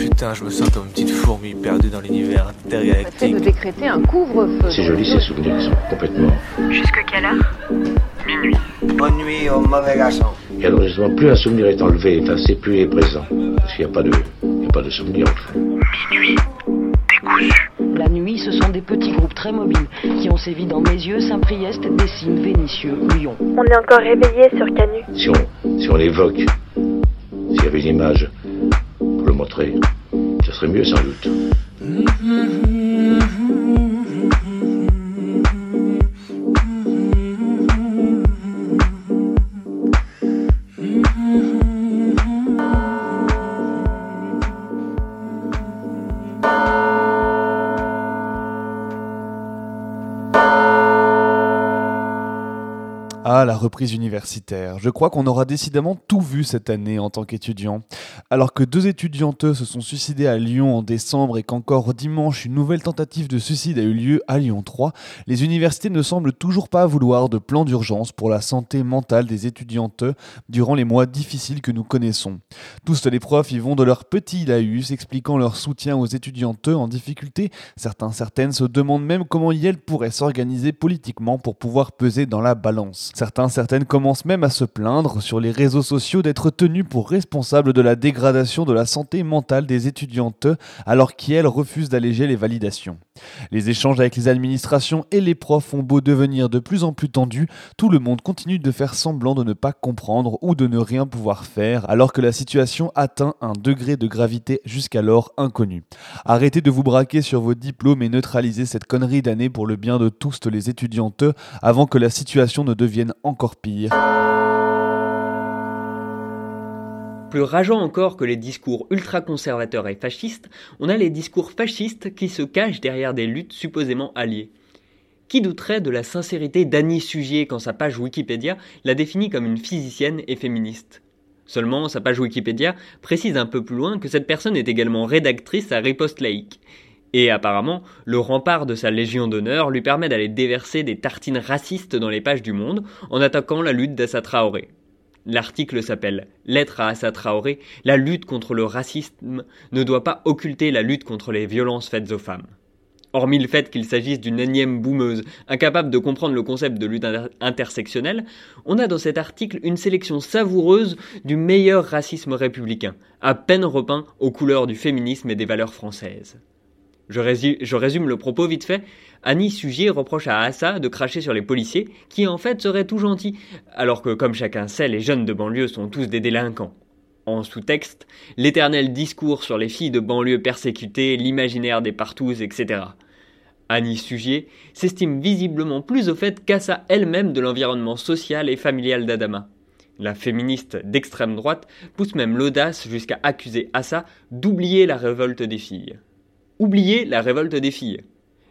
Putain, je me sens comme une petite fourmi perdue dans l'univers intergalactique. de décréter un couvre-feu. C'est joli ces souvenirs qui sont complètement. Jusque quelle heure? Minuit. Bonne nuit au mauvais garçon. Et alors justement, plus un souvenir est enlevé, enfin c'est plus est présent. Parce qu'il n'y a pas de. Il n'y a pas de souvenir au fond. Minuit. Décousu. La nuit, ce sont des petits groupes très mobiles qui ont sévi dans Mézieux, Saint-Priest, Dessines, Vénissieux, Lyon. On est encore réveillé sur Canu. Si on, si on l'évoque, s'il y avait une image ce serait mieux sans doute. Ah, la reprise universitaire. Je crois qu'on aura décidément tout vu cette année en tant qu'étudiant. Alors que deux étudiantes se sont suicidées à Lyon en décembre et qu'encore dimanche une nouvelle tentative de suicide a eu lieu à Lyon 3, les universités ne semblent toujours pas vouloir de plan d'urgence pour la santé mentale des étudiantes durant les mois difficiles que nous connaissons. Tous les profs y vont de leur petit laïus expliquant leur soutien aux étudiantes en difficulté. Certains, certaines se demandent même comment elles pourraient s'organiser politiquement pour pouvoir peser dans la balance. Certains, certaines commencent même à se plaindre sur les réseaux sociaux d'être tenus pour responsables de la dégradation de la santé mentale des étudiantes alors qu'elles refusent d'alléger les validations. Les échanges avec les administrations et les profs ont beau devenir de plus en plus tendus, tout le monde continue de faire semblant de ne pas comprendre ou de ne rien pouvoir faire alors que la situation atteint un degré de gravité jusqu'alors inconnu. Arrêtez de vous braquer sur vos diplômes et neutralisez cette connerie d'année pour le bien de tous les étudiantes avant que la situation ne devienne encore pire. Plus rageant encore que les discours ultra-conservateurs et fascistes, on a les discours fascistes qui se cachent derrière des luttes supposément alliées. Qui douterait de la sincérité d'Annie Sugier quand sa page Wikipédia la définit comme une physicienne et féministe? Seulement, sa page Wikipédia précise un peu plus loin que cette personne est également rédactrice à Riposte laïque. Et apparemment, le rempart de sa Légion d'honneur lui permet d'aller déverser des tartines racistes dans les pages du monde en attaquant la lutte d'Assa Traoré. L'article s'appelle Lettre à Assa Traoré, la lutte contre le racisme ne doit pas occulter la lutte contre les violences faites aux femmes. Hormis le fait qu'il s'agisse d'une énième boumeuse, incapable de comprendre le concept de lutte intersectionnelle, on a dans cet article une sélection savoureuse du meilleur racisme républicain, à peine repeint aux couleurs du féminisme et des valeurs françaises. Je résume, le propos vite fait. Annie Sugier reproche à Assa de cracher sur les policiers, qui en fait seraient tout gentils, alors que comme chacun sait, les jeunes de banlieue sont tous des délinquants. En sous-texte, l'éternel discours sur les filles de banlieue persécutées, l'imaginaire des partous, etc. Annie Sugier s'estime visiblement plus au fait qu'Assa elle-même de l'environnement social et familial d'Adama. La féministe d'extrême droite pousse même l'audace jusqu'à accuser Assa d'oublier la révolte des filles. Oublier la révolte des filles.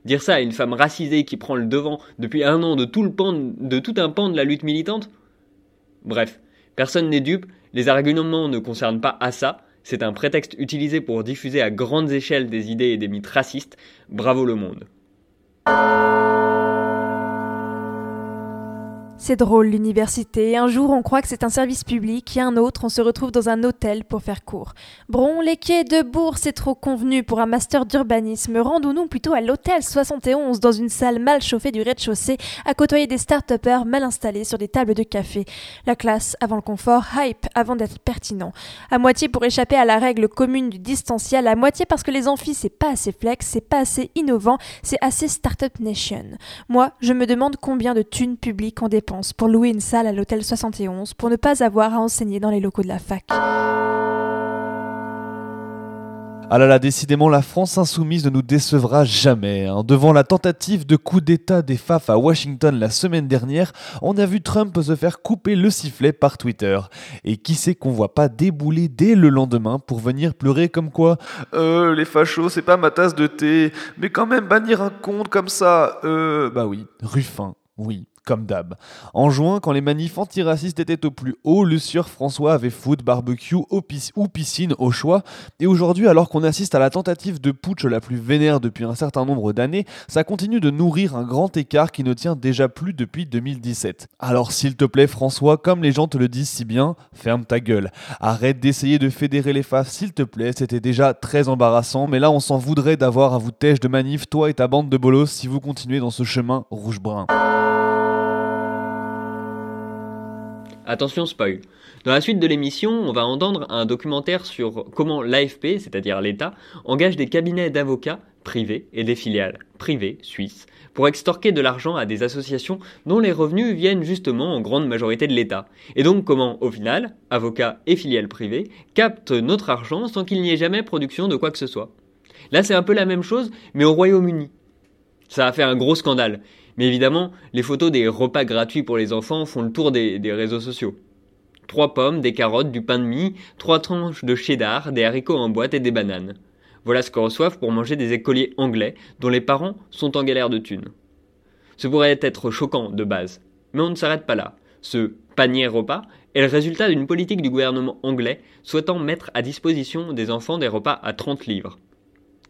Dire ça à une femme racisée qui prend le devant depuis un an de tout un pan de la lutte militante? Bref, personne n'est dupe, les arguments ne concernent pas Assa, c'est un prétexte utilisé pour diffuser à grandes échelles des idées et des mythes racistes. Bravo le monde. C'est drôle l'université. Un jour on croit que c'est un service public et un autre on se retrouve dans un hôtel pour faire cours. Bron, les quais de Bourg, c'est trop convenu pour un master d'urbanisme. Rendons-nous plutôt à l'hôtel 71 dans une salle mal chauffée du rez-de-chaussée à côtoyer des start-upers mal installés sur des tables de café. La classe avant le confort, hype avant d'être pertinent. À moitié pour échapper à la règle commune du distanciel, à moitié parce que les amphis c'est pas assez flex, c'est pas assez innovant, c'est assez start-up nation. Moi, je me demande combien de thunes publiques on pour louer une salle à l'hôtel 71 pour ne pas avoir à enseigner dans les locaux de la fac. Ah là là, décidément, la France insoumise ne nous décevra jamais. Hein. Devant la tentative de coup d'État des FAF à Washington la semaine dernière, on a vu Trump se faire couper le sifflet par Twitter. Et qui sait qu'on voit pas débouler dès le lendemain pour venir pleurer comme quoi Euh, les fachos, c'est pas ma tasse de thé, mais quand même bannir un compte comme ça, euh, bah oui, Ruffin. Oui, comme d'hab. En juin, quand les manifs antiracistes étaient au plus haut, le sieur François avait foot, barbecue ou piscine au choix. Et aujourd'hui, alors qu'on assiste à la tentative de putsch la plus vénère depuis un certain nombre d'années, ça continue de nourrir un grand écart qui ne tient déjà plus depuis 2017. Alors s'il te plaît François, comme les gens te le disent si bien, ferme ta gueule. Arrête d'essayer de fédérer les faces, s'il te plaît, c'était déjà très embarrassant, mais là on s'en voudrait d'avoir à vous têche de manif, toi et ta bande de bolos, si vous continuez dans ce chemin rouge-brun. Attention spoil. Dans la suite de l'émission, on va entendre un documentaire sur comment l'AFP, c'est-à-dire l'État, engage des cabinets d'avocats privés et des filiales privées suisses pour extorquer de l'argent à des associations dont les revenus viennent justement en grande majorité de l'État. Et donc comment, au final, avocats et filiales privées captent notre argent sans qu'il n'y ait jamais production de quoi que ce soit? Là, c'est un peu la même chose, mais au Royaume-Uni. Ça a fait un gros scandale. Mais évidemment, les photos des repas gratuits pour les enfants font le tour des, réseaux sociaux. Trois pommes, des carottes, du pain de mie, trois tranches de cheddar, des haricots en boîte et des bananes. Voilà ce que reçoivent pour manger des écoliers anglais dont les parents sont en galère de thunes. Ce pourrait être choquant de base, mais on ne s'arrête pas là. Ce panier repas est le résultat d'une politique du gouvernement anglais souhaitant mettre à disposition des enfants des repas à 30 livres.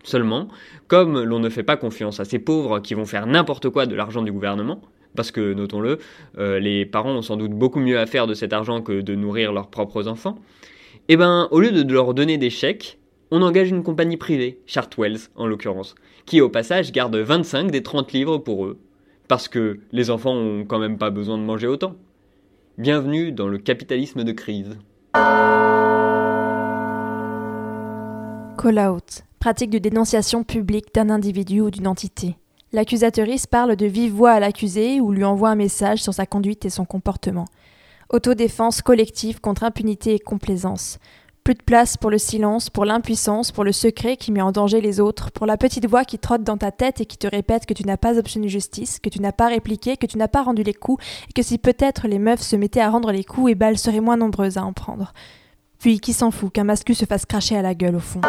Seulement, comme l'on ne fait pas confiance à ces pauvres qui vont faire n'importe quoi de l'argent du gouvernement, parce que, notons-le, euh, les parents ont sans doute beaucoup mieux à faire de cet argent que de nourrir leurs propres enfants, eh ben, au lieu de leur donner des chèques, on engage une compagnie privée, Chartwells en l'occurrence, qui au passage garde 25 des 30 livres pour eux, parce que les enfants ont quand même pas besoin de manger autant. Bienvenue dans le capitalisme de crise. Call out pratique de dénonciation publique d'un individu ou d'une entité. L'accusatrice parle de vive voix à l'accusé ou lui envoie un message sur sa conduite et son comportement. Autodéfense collective contre impunité et complaisance. Plus de place pour le silence, pour l'impuissance, pour le secret qui met en danger les autres, pour la petite voix qui trotte dans ta tête et qui te répète que tu n'as pas obtenu justice, que tu n'as pas répliqué, que tu n'as pas rendu les coups, et que si peut-être les meufs se mettaient à rendre les coups, et ben elles seraient moins nombreuses à en prendre. Puis qui s'en fout qu'un mascu se fasse cracher à la gueule au fond.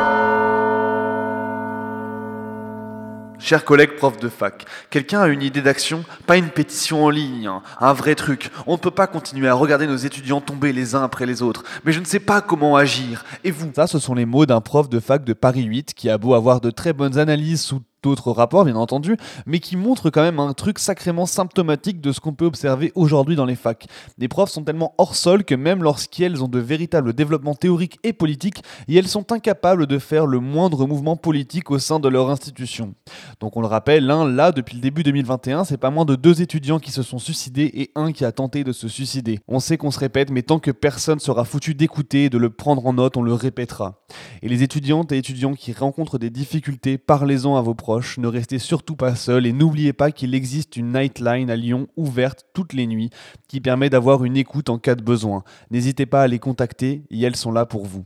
Chers collègues profs de fac, quelqu'un a une idée d'action Pas une pétition en ligne, hein. un vrai truc. On ne peut pas continuer à regarder nos étudiants tomber les uns après les autres. Mais je ne sais pas comment agir. Et vous? Ça, ce sont les mots d'un prof de fac de Paris 8 qui a beau avoir de très bonnes analyses sous d'autres rapports, bien entendu, mais qui montrent quand même un truc sacrément symptomatique de ce qu'on peut observer aujourd'hui dans les facs. Les profs sont tellement hors sol que même lorsqu'elles ont de véritables développements théoriques et politiques, et elles sont incapables de faire le moindre mouvement politique au sein de leur institution. Donc on le rappelle, l'un là, depuis le début 2021, c'est pas moins de deux étudiants qui se sont suicidés et un qui a tenté de se suicider. On sait qu'on se répète, mais tant que personne sera foutu d'écouter et de le prendre en note, on le répétera. Et les étudiantes et étudiants qui rencontrent des difficultés, parlez-en à vos profs ne restez surtout pas seul et n'oubliez pas qu'il existe une Nightline à Lyon ouverte toutes les nuits qui permet d'avoir une écoute en cas de besoin. N'hésitez pas à les contacter et elles sont là pour vous.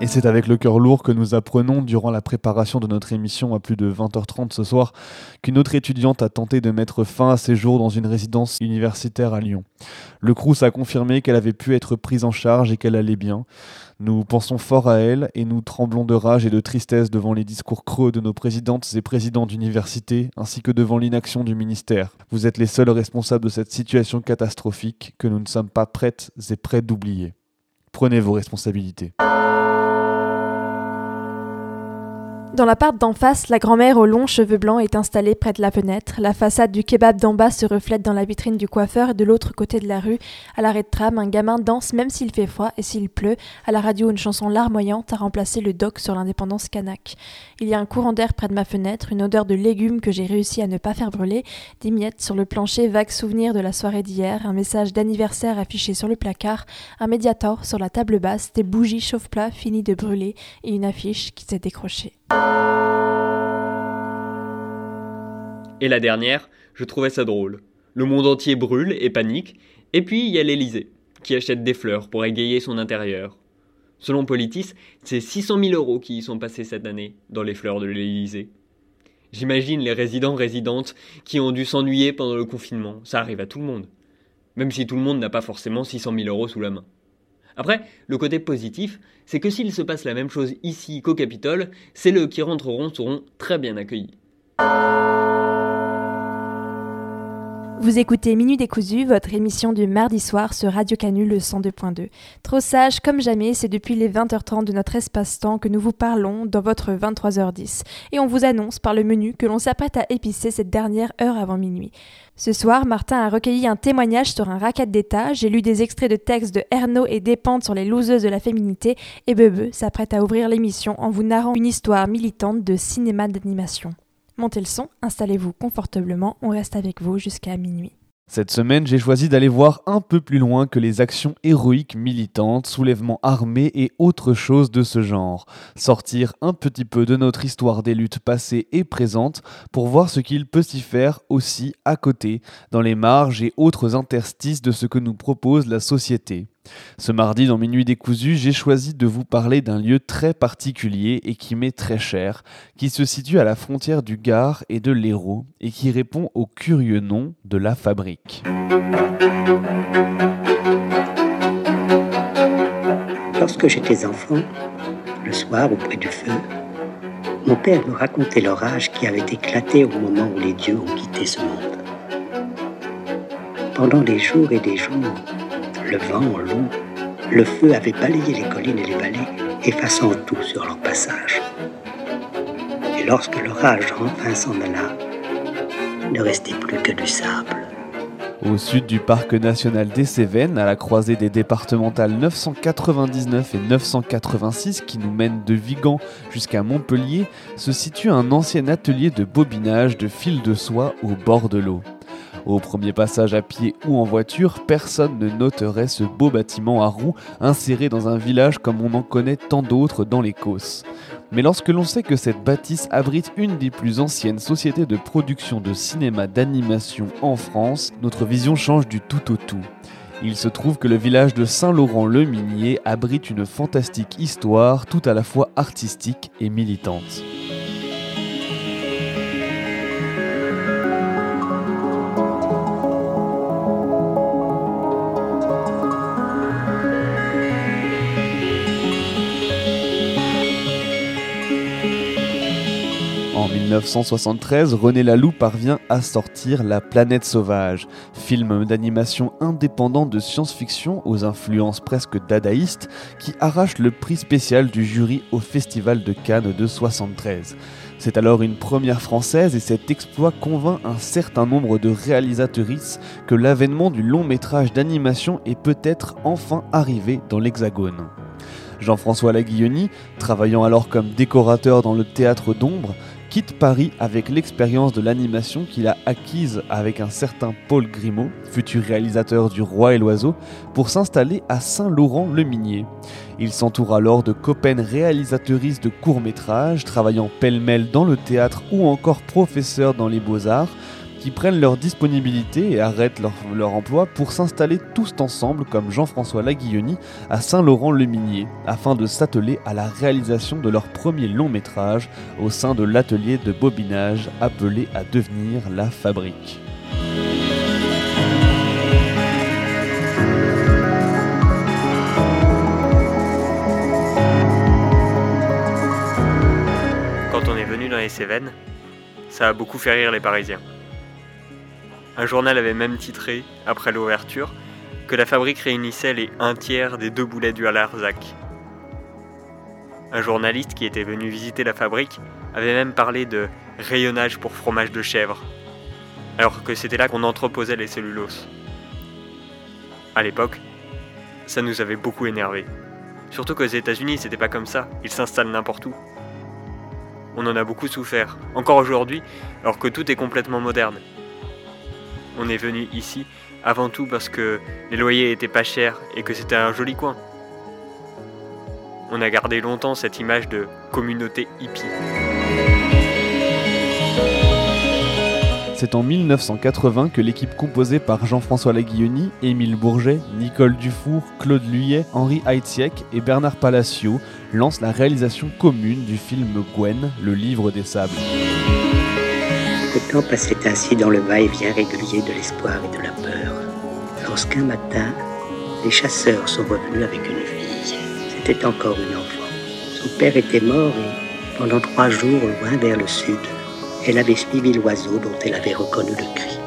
Et c'est avec le cœur lourd que nous apprenons durant la préparation de notre émission à plus de 20h30 ce soir qu'une autre étudiante a tenté de mettre fin à ses jours dans une résidence universitaire à Lyon. Le Crous a confirmé qu'elle avait pu être prise en charge et qu'elle allait bien. Nous pensons fort à elle et nous tremblons de rage et de tristesse devant les discours creux de nos présidentes et présidents d'université ainsi que devant l'inaction du ministère. Vous êtes les seuls responsables de cette situation catastrophique que nous ne sommes pas prêtes et prêts d'oublier. Prenez vos responsabilités. Dans l'appart d'en face, la grand-mère aux longs cheveux blancs est installée près de la fenêtre. La façade du kebab d'en bas se reflète dans la vitrine du coiffeur de l'autre côté de la rue, à l'arrêt de tram, un gamin danse même s'il fait froid et s'il pleut. À la radio, une chanson larmoyante a remplacé le doc sur l'indépendance kanak. Il y a un courant d'air près de ma fenêtre, une odeur de légumes que j'ai réussi à ne pas faire brûler, des miettes sur le plancher, vagues souvenirs de la soirée d'hier, un message d'anniversaire affiché sur le placard, un médiator sur la table basse, des bougies chauffe-plat finies de brûler et une affiche qui s'est décrochée. Et la dernière, je trouvais ça drôle. Le monde entier brûle et panique, et puis il y a l'Elysée, qui achète des fleurs pour égayer son intérieur. Selon Politis, c'est 600 000 euros qui y sont passés cette année dans les fleurs de l'Elysée. J'imagine les résidents résidentes qui ont dû s'ennuyer pendant le confinement. Ça arrive à tout le monde. Même si tout le monde n'a pas forcément 600 000 euros sous la main. Après, le côté positif, c'est que s'il se passe la même chose ici qu'au Capitole, les qui rentreront seront très bien accueillis. Vous écoutez Minuit décousu, votre émission du mardi soir sur Radio Canu le 102.2. Trop sage comme jamais, c'est depuis les 20h30 de notre espace-temps que nous vous parlons dans votre 23h10. Et on vous annonce par le menu que l'on s'apprête à épicer cette dernière heure avant minuit. Ce soir, Martin a recueilli un témoignage sur un racket d'État, j'ai lu des extraits de textes de Ernaud et Despentes sur les loseuses de la féminité, et Bebe s'apprête à ouvrir l'émission en vous narrant une histoire militante de cinéma d'animation. Montez le son, installez-vous confortablement, on reste avec vous jusqu'à minuit. Cette semaine, j'ai choisi d'aller voir un peu plus loin que les actions héroïques militantes, soulèvements armés et autres choses de ce genre. Sortir un petit peu de notre histoire des luttes passées et présentes pour voir ce qu'il peut s'y faire aussi à côté, dans les marges et autres interstices de ce que nous propose la société. Ce mardi, dans Minuit décousu, j'ai choisi de vous parler d'un lieu très particulier et qui m'est très cher, qui se situe à la frontière du Gard et de l'Hérault et qui répond au curieux nom de la fabrique. Lorsque j'étais enfant, le soir auprès du feu, mon père me racontait l'orage qui avait éclaté au moment où les dieux ont quitté ce monde. Pendant des jours et des jours, le vent, l'eau, le feu avait balayé les collines et les vallées, effaçant tout sur leur passage. Et lorsque l'orage enfin s'en alla, ne restait plus que du sable. Au sud du parc national des Cévennes, à la croisée des départementales 999 et 986 qui nous mènent de Vigan jusqu'à Montpellier, se situe un ancien atelier de bobinage de fil de soie au bord de l'eau. Au premier passage à pied ou en voiture, personne ne noterait ce beau bâtiment à roues inséré dans un village comme on en connaît tant d'autres dans les Causses. Mais lorsque l'on sait que cette bâtisse abrite une des plus anciennes sociétés de production de cinéma d'animation en France, notre vision change du tout au tout. Il se trouve que le village de Saint-Laurent-le-Minier abrite une fantastique histoire tout à la fois artistique et militante. 1973, René Laloux parvient à sortir La planète sauvage, film d'animation indépendant de science-fiction aux influences presque dadaïstes qui arrache le prix spécial du jury au Festival de Cannes de 73. C'est alors une première française et cet exploit convainc un certain nombre de réalisatrices que l'avènement du long métrage d'animation est peut-être enfin arrivé dans l'Hexagone. Jean-François Laguilloni, travaillant alors comme décorateur dans le théâtre d'ombre, quitte Paris avec l'expérience de l'animation qu'il a acquise avec un certain Paul Grimaud, futur réalisateur du Roi et l'Oiseau, pour s'installer à Saint-Laurent-le-Minier. Il s'entoure alors de copaines réalisatrices de courts-métrages, travaillant pêle-mêle dans le théâtre ou encore professeurs dans les beaux-arts, qui prennent leur disponibilité et arrêtent leur, emploi pour s'installer tous ensemble comme Jean-François Laguilloni à Saint-Laurent-le-Minier, afin de s'atteler à la réalisation de leur premier long métrage au sein de l'atelier de bobinage appelé à devenir La Fabrique. Quand on est venu dans les Cévennes, ça a beaucoup fait rire les Parisiens. Un journal avait même titré, après l'ouverture, que la fabrique réunissait les un tiers des deux boulets du Larzac. Un journaliste qui était venu visiter la fabrique avait même parlé de rayonnage pour fromage de chèvre, alors que c'était là qu'on entreposait les celluloses. À l'époque, ça nous avait beaucoup énervé. Surtout qu'aux États-Unis, c'était pas comme ça, ils s'installent n'importe où. On en a beaucoup souffert, encore aujourd'hui, alors que tout est complètement moderne. On est venu ici avant tout parce que les loyers étaient pas chers et que c'était un joli coin. On a gardé longtemps cette image de communauté hippie. C'est en 1980 que l'équipe composée par Jean-François Laguilloni, Émile Bourget, Nicole Dufour, Claude Luyet, Henri Heitziek et Bernard Palacio lance la réalisation commune du film Gwen, le livre des sables. Temps passait ainsi dans le va-et-vient régulier de l'espoir et de la peur. Lorsqu'un matin, les chasseurs sont revenus avec une fille. C'était encore une enfant. Son père était mort et, pendant trois jours, loin vers le sud, elle avait suivi l'oiseau dont elle avait reconnu le cri.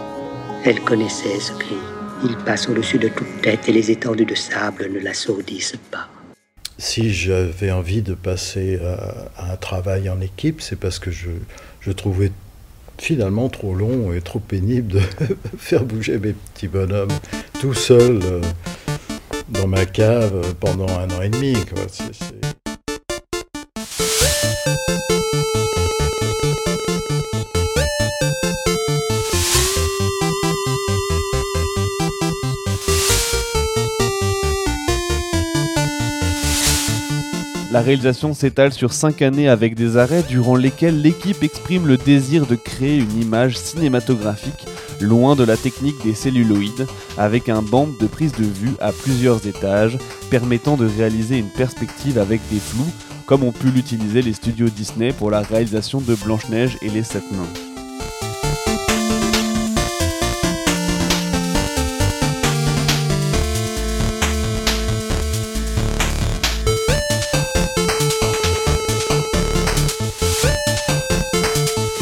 Elle connaissait ce cri. Il passe au-dessus de toute tête et les étendues de sable ne l'assourdissent pas. Si j'avais envie de passer à, un travail en équipe, c'est parce que je, je trouvais finalement trop long et trop pénible de faire bouger mes petits bonhommes tout seul euh, dans ma cave pendant un an et demi. La réalisation s'étale sur 5 années avec des arrêts durant lesquels l'équipe exprime le désir de créer une image cinématographique loin de la technique des celluloïdes, avec un bande de prise de vue à plusieurs étages, permettant de réaliser une perspective avec des flous, comme ont pu l'utiliser les studios Disney pour la réalisation de Blanche-Neige et les Sept Nains.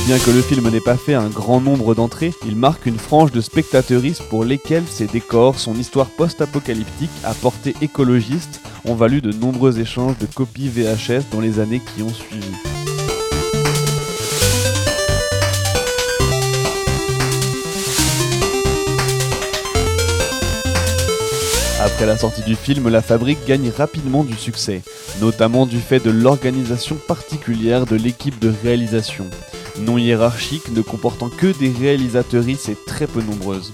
Bien que le film n'ait pas fait un grand nombre d'entrées, il marque une frange de spectateurisme pour lesquels ses décors, son histoire post-apocalyptique à portée écologiste ont valu de nombreux échanges de copies VHS dans les années qui ont suivi. Après la sortie du film, la fabrique gagne rapidement du succès, notamment du fait de l'organisation particulière de l'équipe de réalisation non hiérarchique, ne comportant que des réalisatrices et très peu nombreuses.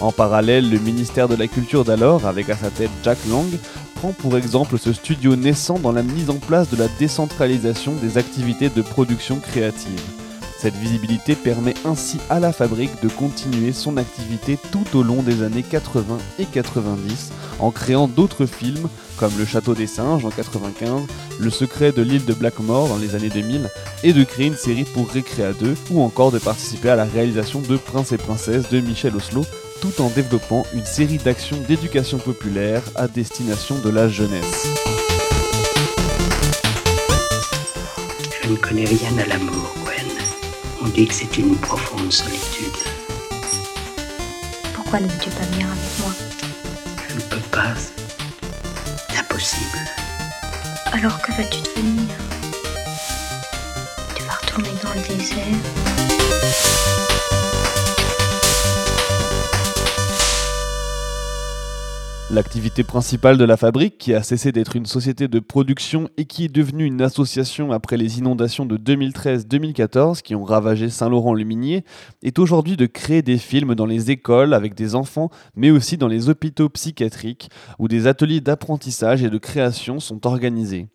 En parallèle, le ministère de la Culture d'alors, avec à sa tête Jack Lang, prend pour exemple ce studio naissant dans la mise en place de la décentralisation des activités de production créative. Cette visibilité permet ainsi à la fabrique de continuer son activité tout au long des années 80 et 90 en créant d'autres films comme Le Château des Singes en 95, Le Secret de l'île de Blackmore dans les années 2000 et de créer une série pour Recrea 2 ou encore de participer à la réalisation de Prince et Princesse de Michel Oslo tout en développant une série d'actions d'éducation populaire à destination de la jeunesse. Je ne connais rien à l'amour, on dit que c'est une profonde solitude. Pourquoi ne veux-tu pas venir avec moi? Je ne peux pas. Alors que vas-tu devenir? Tu vas retourner dans le désert L'activité principale de la fabrique, qui a cessé d'être une société de production et qui est devenue une association après les inondations de 2013-2014 qui ont ravagé Saint-Laurent-le-Minier, est aujourd'hui de créer des films dans les écoles avec des enfants, mais aussi dans les hôpitaux psychiatriques, où des ateliers d'apprentissage et de création sont organisés.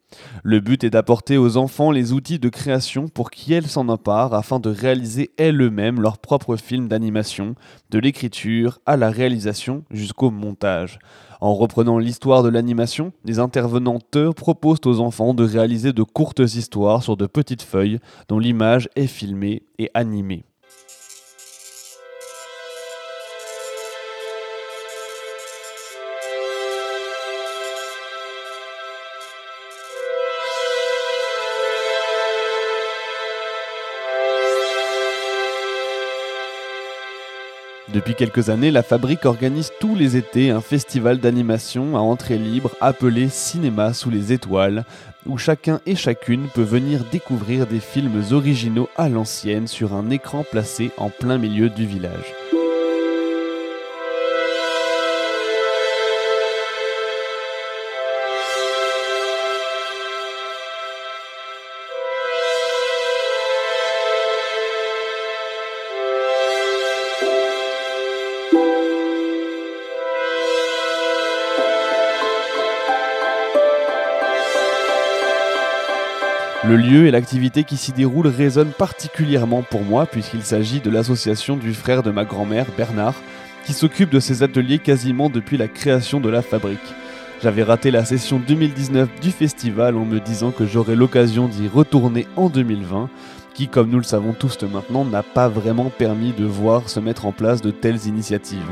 Le but est d'apporter aux enfants les outils de création pour qu'ils s'en emparent afin de réaliser elles-mêmes leurs propres films d'animation, de l'écriture à la réalisation jusqu'au montage. En reprenant l'histoire de l'animation, les intervenantes proposent aux enfants de réaliser de courtes histoires sur de petites feuilles dont l'image est filmée et animée. Depuis quelques années, la fabrique organise tous les étés un festival d'animation à entrée libre appelé Cinéma sous les étoiles, où chacun et chacune peut venir découvrir des films originaux à l'ancienne sur un écran placé en plein milieu du village. Le lieu et l'activité qui s'y déroule résonnent particulièrement pour moi puisqu'il s'agit de l'association du frère de ma grand-mère, Bernard, qui s'occupe de ces ateliers quasiment depuis la création de la fabrique. J'avais raté la session 2019 du festival en me disant que j'aurais l'occasion d'y retourner en 2020, qui, comme nous le savons tous maintenant, n'a pas vraiment permis de voir se mettre en place de telles initiatives.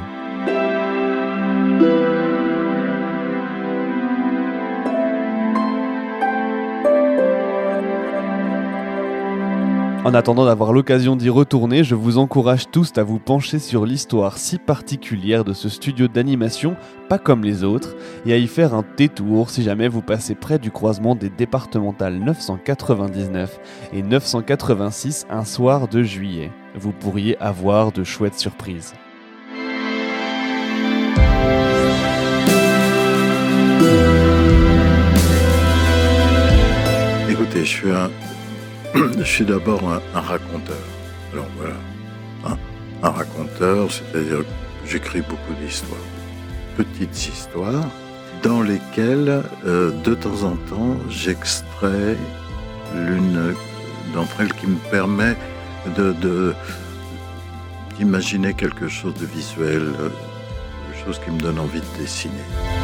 En En attendant d'avoir l'occasion d'y retourner, je vous encourage tous à vous pencher sur l'histoire si particulière de ce studio d'animation, pas comme les autres, et à y faire un détour si jamais vous passez près du croisement des départementales 999 et 986 un soir de juillet. Vous pourriez avoir de chouettes surprises. Écoutez, je suis un, je suis d'abord un, raconteur. Alors voilà, hein, un raconteur, c'est-à-dire j'écris beaucoup d'histoires, petites histoires, dans lesquelles, euh, de temps en temps, j'extrais l'une d'entre elles qui me permet d'imaginer quelque chose de visuel, euh, quelque chose qui me donne envie de dessiner.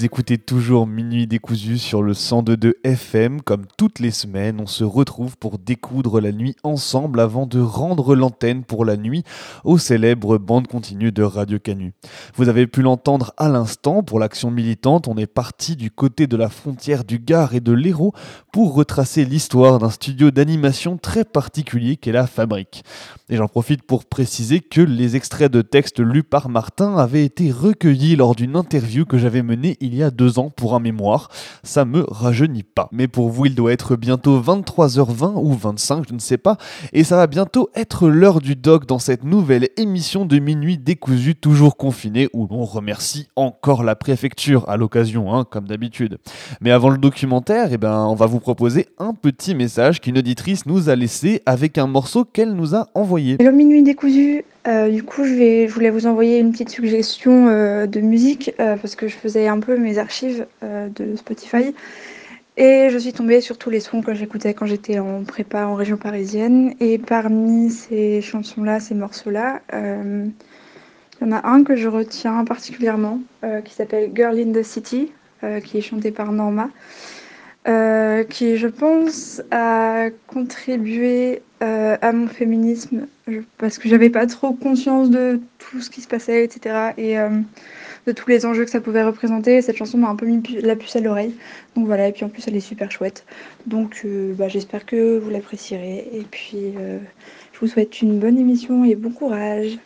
Vous écoutez toujours Minuit décousu sur le 102.2 FM. Comme toutes les semaines, on se retrouve pour découdre la nuit ensemble avant de rendre l'antenne pour la nuit aux célèbres bandes continues de Radio Canu. Vous avez pu l'entendre à l'instant pour l'action militante. On est parti du côté de la frontière du Gard et de l'Hérault pour retracer l'histoire d'un studio d'animation très particulier qu'est la Fabrique. Et j'en profite pour préciser que les extraits de textes lus par Martin avaient été recueillis lors d'une interview que j'avais menée il y a deux ans pour un mémoire. Ça me rajeunit pas. Mais pour vous, il doit être bientôt 23h20 ou 25, je ne sais pas. Et ça va bientôt être l'heure du doc dans cette nouvelle émission de minuit décousu, toujours confiné, où l'on remercie encore la préfecture à l'occasion, hein, comme d'habitude. Mais avant le documentaire, eh ben, on va vous proposer un petit message qu'une auditrice nous a laissé avec un morceau qu'elle nous a envoyé. Minuit décousu, Euh, du coup je voulais vous envoyer une petite suggestion euh, de musique euh, parce que je faisais un peu mes archives euh, de Spotify et je suis tombée sur tous les sons que j'écoutais quand j'étais en prépa en région parisienne et parmi ces chansons-là, ces morceaux-là, euh, il y en a un que je retiens particulièrement euh, qui s'appelle Girl in the City qui est chanté par Norma. qui, je pense, a contribué à mon féminisme parce que j'avais pas trop conscience de tout ce qui se passait, etc. Et de tous les enjeux que ça pouvait représenter. Cette chanson m'a un peu mis la puce à l'oreille. Donc voilà, et puis en plus, elle est super chouette. Donc euh, bah, j'espère que vous l'apprécierez. Et puis, euh, je vous souhaite une bonne émission et bon courage.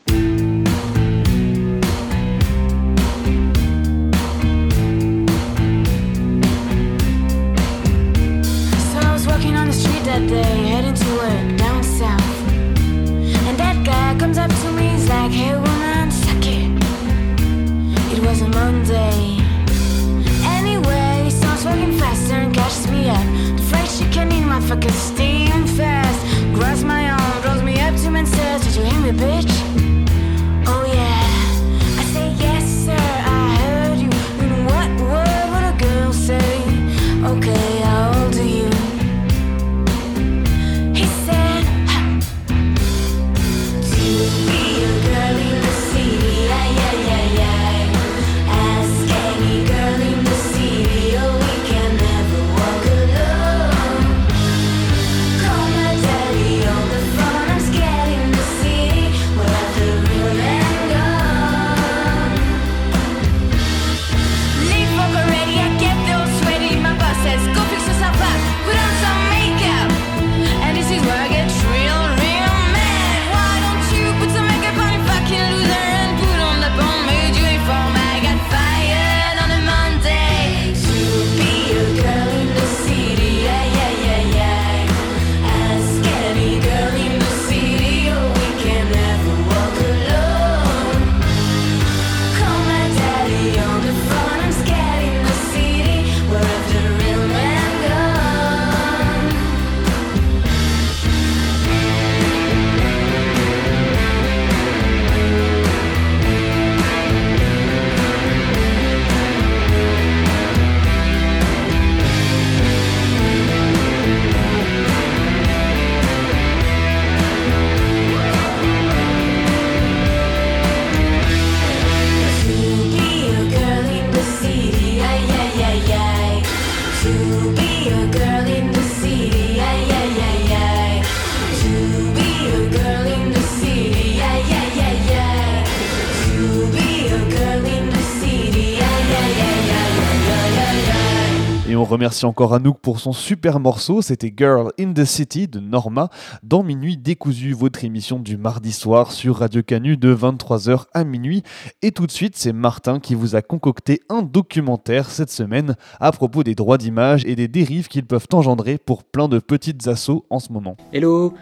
Remercie encore Anouk pour son super morceau. C'était Girl in the City de Norma dans Minuit décousu, votre émission du mardi soir sur Radio Canu de 23h à minuit. Et tout de suite, c'est Martin qui vous a concocté un documentaire cette semaine à propos des droits d'image et des dérives qu'ils peuvent engendrer pour plein de petites assauts en ce moment. Hello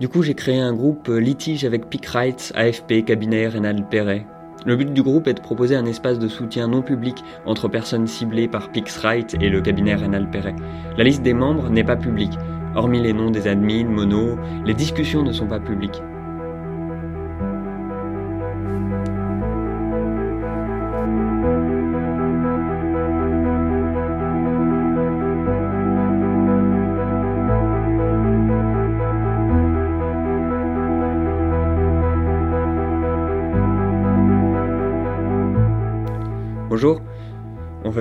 Du coup, j'ai créé un groupe litige avec Peak Rights, AFP, Cabinet Rénal Perret. Le but du groupe est de proposer un espace de soutien non public entre personnes ciblées par PixRight et le cabinet Rénal Perret. La liste des membres n'est pas publique. Hormis les noms des admins, mono, les discussions ne sont pas publiques.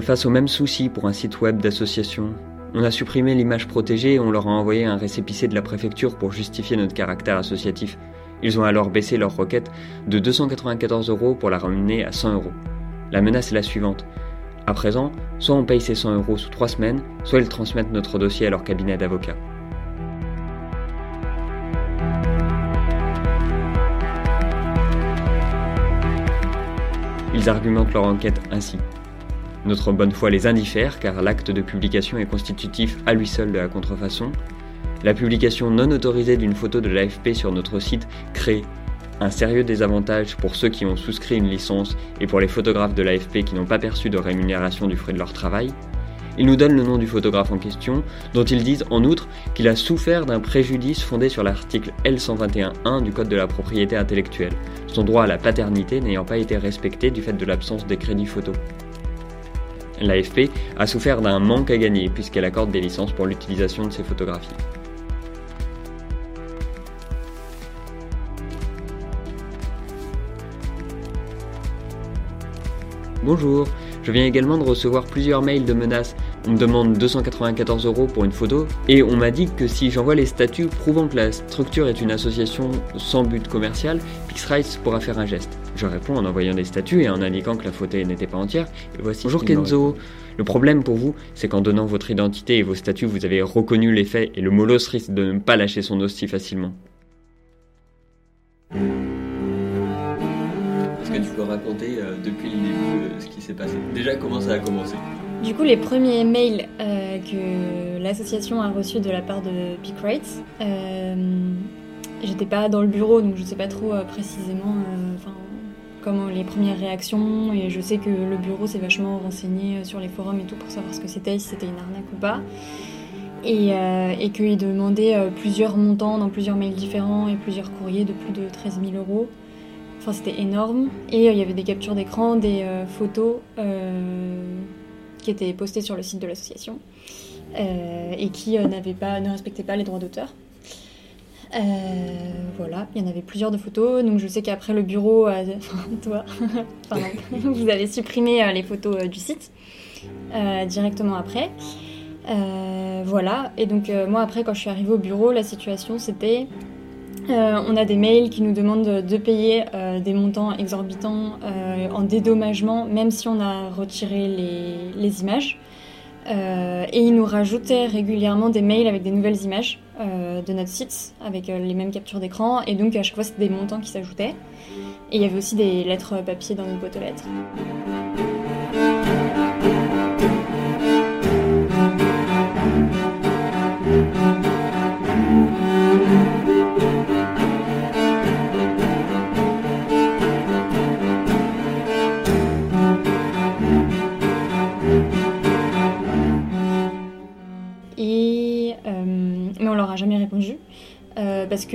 Face au même souci pour un site web d'association. On a supprimé l'image protégée et on leur a envoyé un récépissé de la préfecture pour justifier notre caractère associatif. Ils ont alors baissé leur requête de 294 euros pour la ramener à 100 euros. La menace est la suivante. À présent, soit on paye ces 100 euros sous 3 semaines, soit ils transmettent notre dossier à leur cabinet d'avocats. Ils argumentent leur enquête ainsi. Notre bonne foi les indiffère car l'acte de publication est constitutif à lui seul de la contrefaçon. La publication non autorisée d'une photo de l'AFP sur notre site crée un sérieux désavantage pour ceux qui ont souscrit une licence et pour les photographes de l'AFP qui n'ont pas perçu de rémunération du fruit de leur travail. Ils nous donnent le nom du photographe en question, dont ils disent en outre qu'il a souffert d'un préjudice fondé sur l'article L121.1 du Code de la propriété intellectuelle, son droit à la paternité n'ayant pas été respecté du fait de l'absence des crédits photos. L'AFP a souffert d'un manque à gagner puisqu'elle accorde des licences pour l'utilisation de ces photographies. Bonjour, je viens également de recevoir plusieurs mails de menaces. On me demande 294 euros pour une photo et on m'a dit que si j'envoie les statuts prouvant que la structure est une association sans but commercial, PixRights pourra faire un geste. Je réponds en envoyant des statuts et en indiquant que la photo n'était pas entière. Et voici Bonjour Kenzo. Le problème pour vous, c'est qu'en donnant votre identité et vos statuts, vous avez reconnu les faits et le molosse risque de ne pas lâcher son os si facilement. Est-ce que tu peux raconter euh, depuis le début euh, ce qui s'est passé? Déjà, comment ça a commencé? Du coup, les premiers mails euh, que l'association a reçus de la part de Peak Rights, euh, j'étais pas dans le bureau, donc je sais pas trop euh, précisément enfin, comment les premières réactions, et je sais que le bureau s'est vachement renseigné sur les forums et tout pour savoir ce que c'était, si c'était une arnaque ou pas. Et, euh, et qu'il euh, plusieurs montants dans plusieurs mails différents et plusieurs courriers de plus de 13 000 euros. Enfin, c'était énorme. Et euh, il y avait des captures d'écran, des euh, photos euh, qui étaient postées sur le site de l'association euh, et qui euh, pas, ne respectaient pas les droits d'auteur. Euh, voilà, il y en avait plusieurs de photos. Donc je sais qu'après le bureau, enfin toi, pardon, vous avez supprimé euh, les photos euh, du site euh, directement après. Euh, voilà, et donc euh, moi après quand je suis arrivée au bureau, la situation c'était euh, on a des mails qui nous demandent de, de payer euh, des montants exorbitants euh, en dédommagement, même si on a retiré les, les images. Euh, et ils nous rajoutaient régulièrement des mails avec des nouvelles images euh, de notre site, avec euh, les mêmes captures d'écran. Et donc à chaque fois, c'était des montants qui s'ajoutaient. Et il y avait aussi des lettres papier dans notre boîte aux lettres.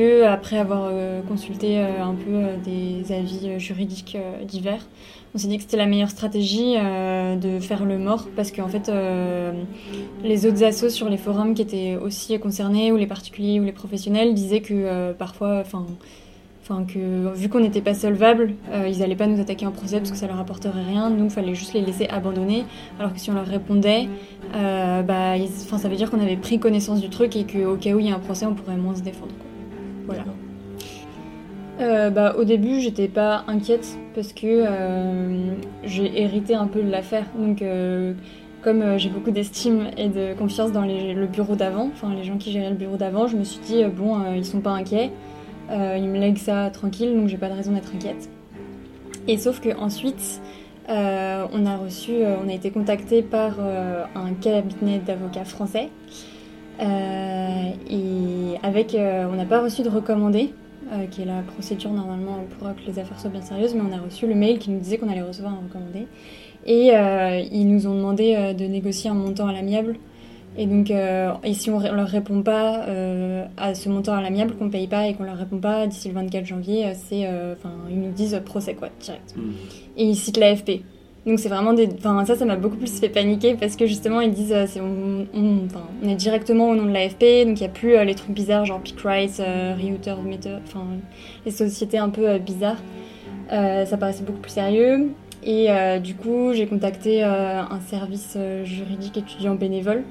Après avoir euh, consulté euh, un peu euh, des avis juridiques divers, on s'est dit que c'était la meilleure stratégie de faire le mort parce qu'en fait les autres assos sur les forums qui étaient aussi concernés ou les particuliers ou les professionnels disaient que parfois, enfin vu qu'on n'était pas solvable, ils n'allaient pas nous attaquer en procès parce que ça leur apporterait rien. Nous, il fallait juste les laisser abandonner. Alors que si on leur répondait, bah, ça veut dire qu'on avait pris connaissance du truc et qu'au cas où il y a un procès, on pourrait moins se défendre. Euh, bah, au début, j'étais pas inquiète parce que euh, j'ai hérité un peu de l'affaire. Donc, euh, comme j'ai beaucoup d'estime et de confiance dans le bureau d'avant, enfin les gens qui géraient le bureau d'avant, je me suis dit, bon, ils sont pas inquiets, ils me lèguent ça tranquille, donc j'ai pas de raison d'être inquiète. Et sauf que ensuite, on a reçu, on a été contacté par un cabinet d'avocats français. Euh, et avec, euh, on n'a pas reçu de recommandé, euh, qui est la procédure normalement pour que les affaires soient bien sérieuses, mais on a reçu le mail qui nous disait qu'on allait recevoir un recommandé. Et ils nous ont demandé de négocier un montant à l'amiable. Et donc, euh, et si on ne leur répond pas euh, à ce montant à l'amiable, qu'on paye pas et qu'on leur répond pas d'ici le 24 janvier, euh, ils nous disent procès quoi, direct. Et ils citent l'AFP. Donc c'est vraiment des, enfin ça, ça m'a beaucoup plus fait paniquer parce que justement ils disent, euh, on, est directement au nom de l'AFP, donc il y a plus euh, les trucs bizarres genre Pick Rights, euh, enfin les sociétés un peu euh, bizarres. Ça paraissait beaucoup plus sérieux. Et du coup, j'ai contacté un service juridique étudiant bénévole.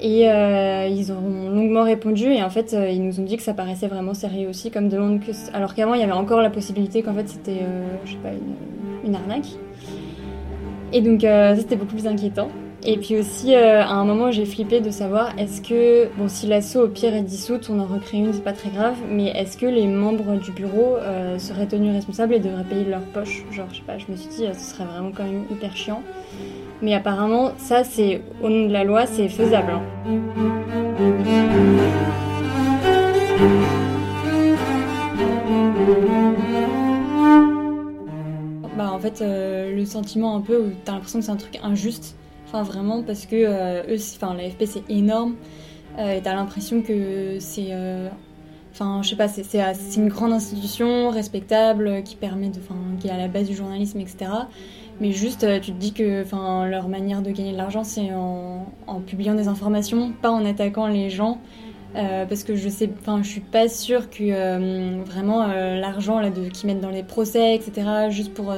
Et ils ont longuement répondu et en fait ils nous ont dit que ça paraissait vraiment sérieux aussi comme demande que alors qu'avant il y avait encore la possibilité qu'en fait c'était je sais pas une arnaque et donc euh, ça c'était beaucoup plus inquiétant et puis aussi euh, à un moment j'ai flippé de savoir est-ce que bon si l'asso au pire est dissoute on en recrée une c'est pas très grave mais est-ce que les membres du bureau euh, seraient tenus responsables et devraient payer de leur poche? Genre je sais pas je me suis dit ce serait vraiment quand même hyper chiant mais apparemment, ça, c'est au nom de la loi, c'est faisable. hein. Bah, en fait, euh, le sentiment un peu t'as l'impression que c'est un truc injuste. Enfin, vraiment, parce que euh, eux, enfin, l'AFP, c'est énorme. euh, et t'as l'impression que c'est. euh, Enfin, je sais pas, c'est une grande institution respectable qui permet de, enfin, qui est à la base du journalisme, etc. Mais juste, tu te dis que, enfin, leur manière de gagner de l'argent, c'est en publiant des informations, pas en attaquant les gens. Euh, parce que je sais, enfin, je suis pas sûre que euh, vraiment euh, l'argent là de qu'ils mettent dans les procès, etc. Juste pour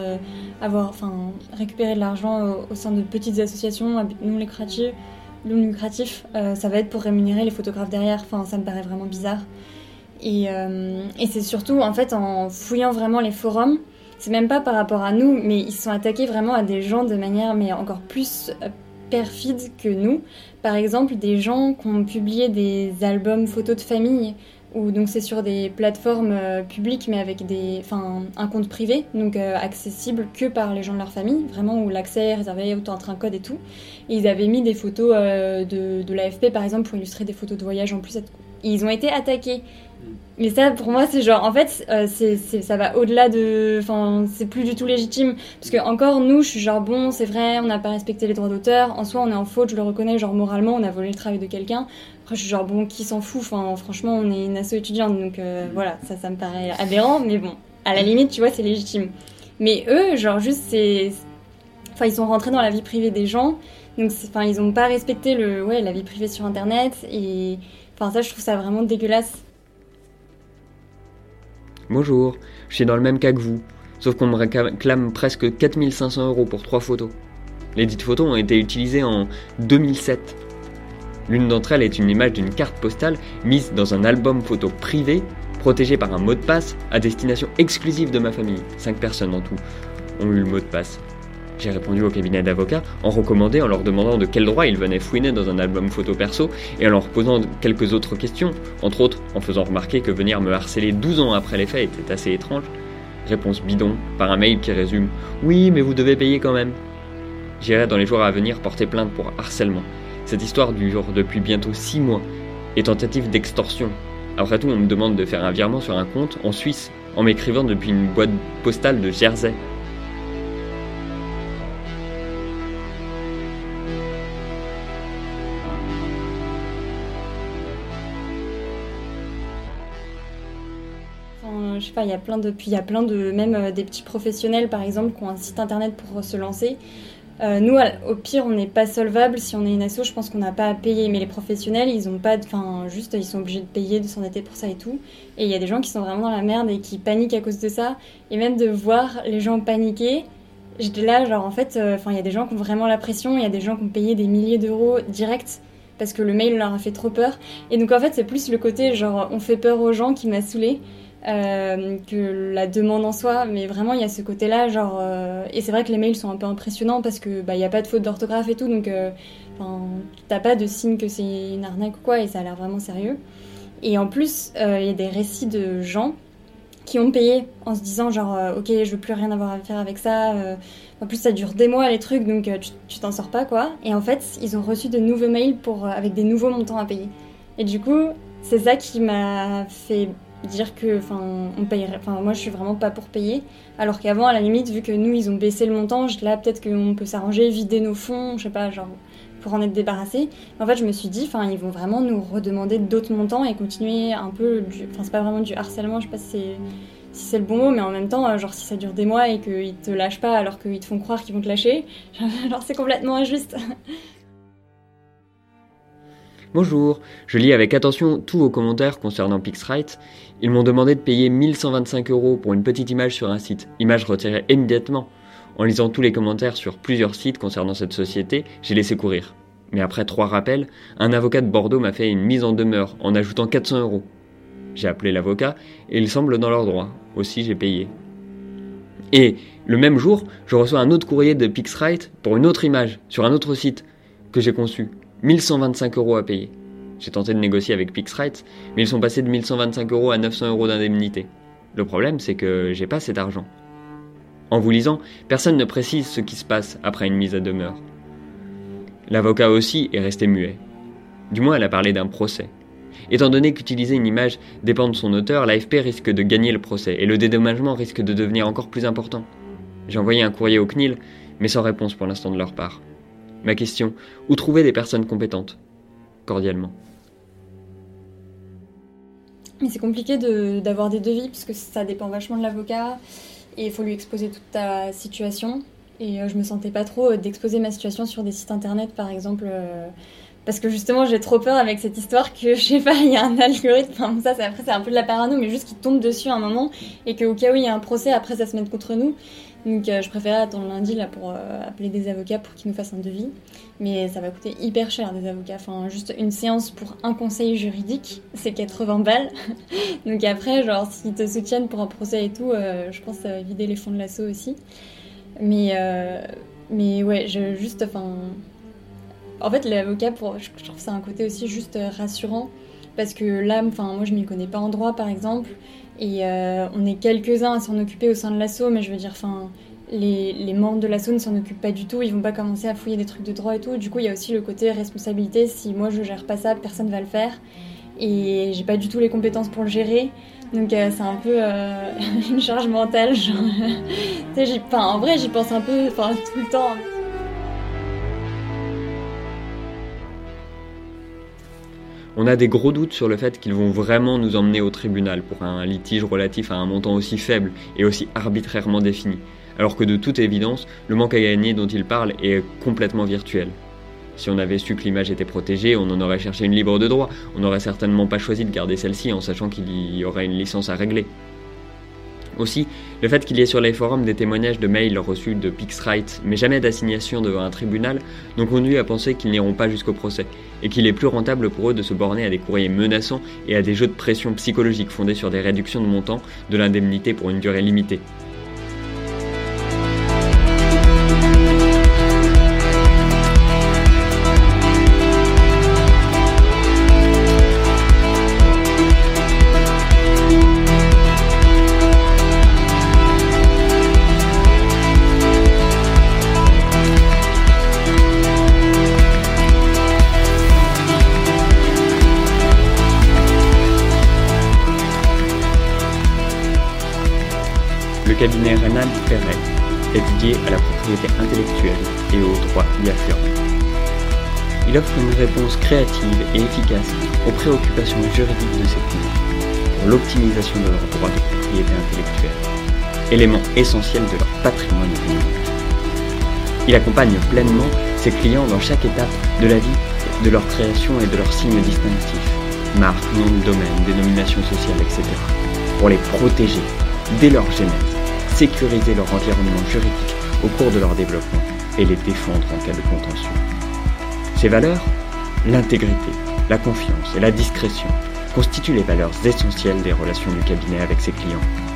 avoir, enfin, récupérer de l'argent au, sein de petites associations non lucratif, non lucratif, euh, ça va être pour rémunérer les photographes derrière. Enfin, ça me paraît vraiment bizarre. Et, et c'est surtout en fait en fouillant vraiment les forums, c'est même pas par rapport à nous, mais ils se sont attaqués vraiment à des gens de manière mais encore plus euh, perfide que nous. Par exemple, des gens qui ont publié des albums photos de famille, ou donc c'est sur des plateformes euh, publiques mais avec des, un compte privé, donc euh, accessible que par les gens de leur famille, vraiment où l'accès est réservé autant entre un code et tout. Ils avaient mis des photos euh, de, de l'AFP par exemple pour illustrer des photos de voyage en plus. Ils ont été attaqués. Mais ça, pour moi, c'est genre, en fait, euh, c'est, ça va au-delà de. Enfin, c'est plus du tout légitime. Parce que, encore, nous, je suis genre, bon, c'est vrai, on n'a pas respecté les droits d'auteur. En soi, on est en faute, je le reconnais, genre, moralement, on a volé le travail de quelqu'un. Après, je suis genre, bon, qui s'en fout? Enfin, franchement, on est une asso étudiante, donc euh, voilà, ça, ça me paraît aberrant, mais bon, à la limite, tu vois, c'est légitime. Mais eux, genre, juste, c'est. Enfin, ils sont rentrés dans la vie privée des gens. Donc, enfin, ils n'ont pas respecté le, ouais, la vie privée sur Internet. Et. Enfin, ça, je trouve ça vraiment dégueulasse. Bonjour, je suis dans le même cas que vous, sauf qu'on me réclame presque 4500 euros pour trois photos. Les dites photos ont été utilisées en 2007. L'une d'entre elles est une image d'une carte postale mise dans un album photo privé, protégé par un mot de passe à destination exclusive de ma famille. Cinq personnes en tout ont eu le mot de passe. J'ai répondu au cabinet d'avocats en recommandé en leur demandant de quel droit ils venaient fouiner dans un album photo perso et en leur posant quelques autres questions, entre autres en faisant remarquer que venir me harceler 12 ans après les faits était assez étrange. Réponse bidon par un mail qui résume Oui, mais vous devez payer quand même. J'irai dans les jours à venir porter plainte pour harcèlement. Cette histoire dure depuis bientôt 6 mois et tentative d'extorsion. Après tout, on me demande de faire un virement sur un compte en Suisse en m'écrivant depuis une boîte postale de Jersey. Je sais pas, il y a plein de, puis il y a plein de, même euh, des petits professionnels par exemple qui ont un site internet pour se lancer. Euh, nous, au pire, on n'est pas solvable. Si on est une asso, je pense qu'on n'a pas à payer. Mais les professionnels, ils ont pas, enfin, juste, ils sont obligés de payer, de s'endetter pour ça et tout. Et il y a des gens qui sont vraiment dans la merde et qui paniquent à cause de ça. Et même de voir les gens paniquer, j'étais là, genre en fait, euh, il y a des gens qui ont vraiment la pression. Il y a des gens qui ont payé des milliers d'euros direct parce que le mail leur a fait trop peur. Et donc en fait, c'est plus le côté genre on fait peur aux gens qui m'a saoulé. Euh, que la demande en soi. Mais vraiment, il y a ce côté-là, genre. euh, et c'est vrai que les mails sont un peu impressionnants parce que bah, il n'y a pas de faute d'orthographe et tout, donc euh, t'as pas de signe que c'est une arnaque ou quoi, et ça a l'air vraiment sérieux. Et en plus, euh, il y a des récits de gens qui ont payé en se disant genre ok je veux plus rien avoir à faire avec ça en plus ça dure des mois les trucs donc tu t'en sors pas quoi et en fait ils ont reçu de nouveaux mails pour avec des nouveaux montants à payer et du coup c'est ça qui m'a fait dire que enfin on enfin moi je suis vraiment pas pour payer alors qu'avant à la limite vu que nous ils ont baissé le montant je là peut-être qu'on peut s'arranger vider nos fonds je sais pas genre pour en être débarrassé. En fait, je me suis dit, enfin, ils vont vraiment nous redemander d'autres montants et continuer un peu. Enfin, c'est pas vraiment du harcèlement, je sais pas si c'est si c'est le bon mot, mais en même temps, euh, genre si ça dure des mois et qu'ils te lâchent pas alors qu'ils te font croire qu'ils vont te lâcher, genre c'est complètement injuste. Bonjour, je lis avec attention tous vos commentaires concernant Pixrite. Ils m'ont demandé de payer 1125 euros pour une petite image sur un site, image retirée immédiatement. En lisant tous les commentaires sur plusieurs sites concernant cette société, j'ai laissé courir. Mais après trois rappels, un avocat de Bordeaux m'a fait une mise en demeure en ajoutant 400 euros. J'ai appelé l'avocat et il semble dans leur droit. Aussi, j'ai payé. Et le même jour, je reçois un autre courrier de Pixrite pour une autre image sur un autre site que j'ai conçu. 1125 euros à payer. J'ai tenté de négocier avec Pixrite, mais ils sont passés de 1125 euros à 900 euros d'indemnité. Le problème, c'est que j'ai pas cet argent. En vous lisant, personne ne précise ce qui se passe après une mise à demeure. L'avocat aussi est resté muet. Du moins, elle a parlé d'un procès. Étant donné qu'utiliser une image dépend de son auteur, l'AFP risque de gagner le procès et le dédommagement risque de devenir encore plus important. J'ai envoyé un courrier au CNIL, mais sans réponse pour l'instant de leur part. Ma question, où trouver des personnes compétentes? Cordialement. Mais c'est compliqué d'avoir des devis parce que ça dépend vachement de l'avocat et il faut lui exposer toute ta situation. Et euh, je me sentais pas trop euh, d'exposer ma situation sur des sites internet par exemple. euh, parce que justement j'ai trop peur avec cette histoire que je sais pas, il y a un algorithme, ça après c'est un peu de la parano, mais juste qu'il tombe dessus à un moment et qu'au cas où il y a un procès après ça se mette contre nous. Donc euh, je préférais attendre lundi là pour euh, appeler des avocats pour qu'ils nous fassent un devis. Mais ça va coûter hyper cher des avocats. Enfin juste une séance pour un conseil juridique, c'est 80 balles. Donc après genre s'ils te soutiennent pour un procès et tout, euh, je pense que ça va vider les fonds de l'assaut aussi. Mais mais ouais, juste enfin en fait, l'avocat, pour, je trouve c'est un côté aussi juste rassurant parce que là, enfin, moi, je m'y connais pas en droit, par exemple, et euh, on est quelques-uns à s'en occuper au sein de l'assaut, mais je veux dire, enfin, les, membres de l'assaut ne s'en occupent pas du tout, ils vont pas commencer à fouiller des trucs de droit et tout. Du coup, il y a aussi le côté responsabilité. Si moi je gère pas ça, personne va le faire, et j'ai pas du tout les compétences pour le gérer. Donc euh, c'est un peu euh, une charge mentale, genre. en vrai, j'y pense un peu, tout le temps. On a des gros doutes sur le fait qu'ils vont vraiment nous emmener au tribunal pour un litige relatif à un montant aussi faible et aussi arbitrairement défini, alors que de toute évidence, le manque à gagner dont ils parlent est complètement virtuel. Si on avait su que l'image était protégée, on en aurait cherché une libre de droit, on n'aurait certainement pas choisi de garder celle-ci en sachant qu'il y aurait une licence à régler. Aussi, le fait qu'il y ait sur les forums des témoignages de mails reçus de Pixrite, mais jamais d'assignation devant un tribunal, nous conduit à penser qu'ils n'iront pas jusqu'au procès, et qu'il est plus rentable pour eux de se borner à des courriers menaçants et à des jeux de pression psychologique fondés sur des réductions de montant de l'indemnité pour une durée limitée. Cabinet Rénal Ferret dédié à la propriété intellectuelle et aux droits y afférents. Il offre une réponse créative et efficace aux préoccupations juridiques de ses clients pour l'optimisation de leurs droits de propriété intellectuelle, élément essentiel de leur patrimoine économique. Il accompagne pleinement ses clients dans chaque étape de la vie de leur création et de leurs signes distinctifs, marque, nom de domaine, dénomination sociale, etc., pour les protéger dès leur genèse, sécuriser leur environnement juridique au cours de leur développement et les défendre en cas de contentieux. Ces valeurs, l'intégrité, la confiance et la discrétion, constituent les valeurs essentielles des relations du cabinet avec ses clients.